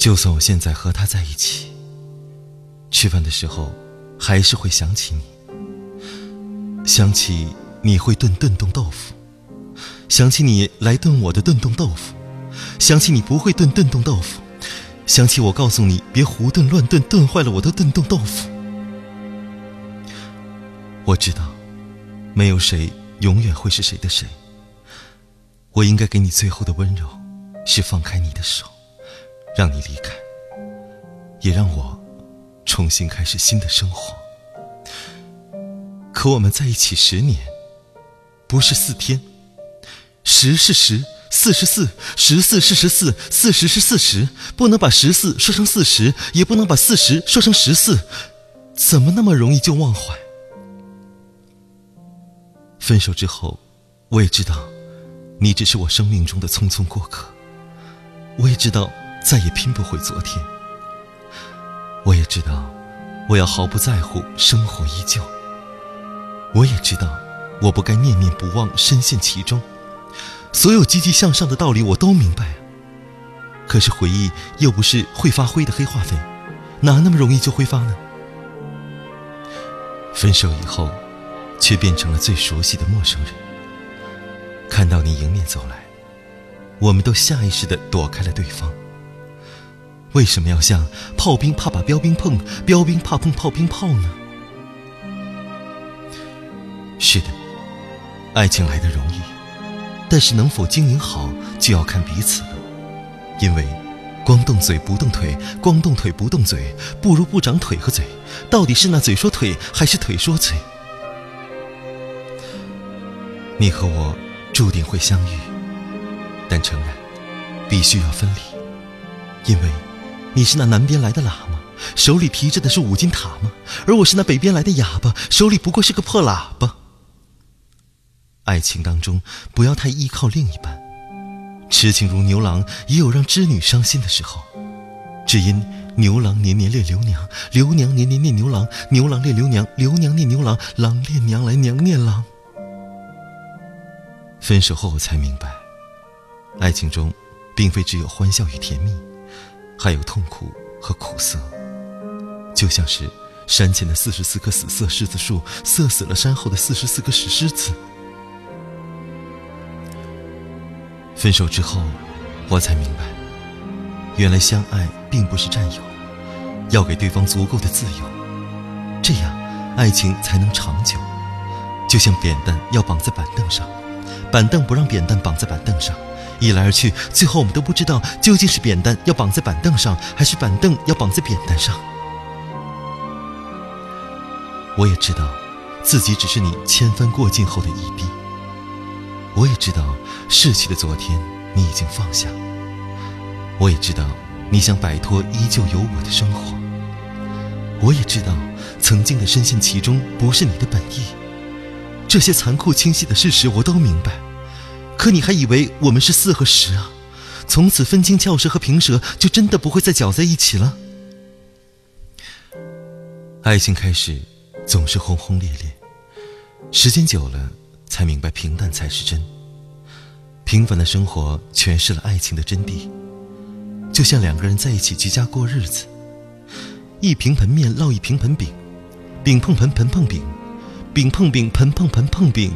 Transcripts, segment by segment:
就算我现在和他在一起，吃饭的时候还是会想起你，想起你会炖炖冻豆腐，想起你来炖我的炖冻豆腐，想起你不会炖炖冻豆腐，想起我告诉你别胡炖乱炖，炖坏了我的炖冻豆腐。我知道，没有谁永远会是谁的谁。我应该给你最后的温柔，是放开你的手。让你离开，也让我重新开始新的生活。可我们在一起十年，不是四天，十是十，四是四，十四是十四，四十是四十，不能把十四说成四十，也不能把四十说成十四，怎么那么容易就忘怀？分手之后，我也知道，你只是我生命中的匆匆过客，我也知道。再也拼不回昨天。我也知道，我要毫不在乎，生活依旧。我也知道，我不该念念不忘，深陷其中。所有积极向上的道理我都明白啊。可是回忆又不是会发灰的黑化肥，哪那么容易就挥发呢？分手以后，却变成了最熟悉的陌生人。看到你迎面走来，我们都下意识地躲开了对方。为什么要像炮兵怕把标兵碰，标兵怕碰炮兵炮呢？是的，爱情来的容易，但是能否经营好就要看彼此了。因为，光动嘴不动腿，光动腿不动嘴，不如不长腿和嘴。到底是那嘴说腿，还是腿说嘴？你和我注定会相遇，但诚然，必须要分离，因为。你是那南边来的喇嘛，手里提着的是五金塔吗？而我是那北边来的哑巴，手里不过是个破喇叭。爱情当中不要太依靠另一半，痴情如牛郎也有让织女伤心的时候，只因牛郎年年恋刘娘，刘娘年年念牛郎，牛郎恋刘娘，刘娘念牛郎，郎恋娘来娘念郎。分手后我才明白，爱情中并非只有欢笑与甜蜜。还有痛苦和苦涩，就像是山前的四十四棵死色柿子树，涩死了山后的四十四个石狮子。分手之后，我才明白，原来相爱并不是占有，要给对方足够的自由，这样爱情才能长久。就像扁担要绑在板凳上，板凳不让扁担绑在板凳上。一来二去，最后我们都不知道究竟是扁担要绑在板凳上，还是板凳要绑在扁担上。我也知道，自己只是你千帆过尽后的一滴。我也知道，逝去的昨天你已经放下。我也知道，你想摆脱依旧有我的生活。我也知道，曾经的深陷其中不是你的本意。这些残酷清晰的事实，我都明白。可你还以为我们是四和十啊？从此分清翘舌和平舌，就真的不会再搅在一起了。爱情开始总是轰轰烈烈，时间久了才明白平淡才是真。平凡的生活诠释了爱情的真谛，就像两个人在一起居家过日子，一平盆面烙一平盆饼，饼碰盆盆碰饼，饼碰饼盆碰盆碰饼。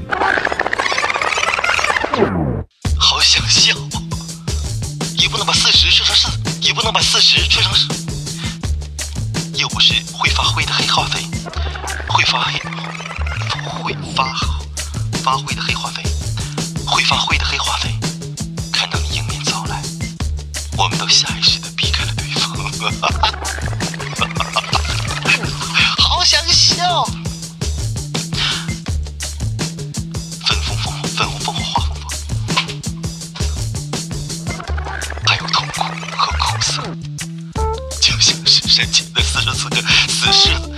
能把四十吹成十，又不是会发灰的黑化肥，会发黑，会发发灰的黑化肥，会发灰的黑化肥。看到你迎面走来，我们都下意识的避开了对方。神奇的四十四个死了。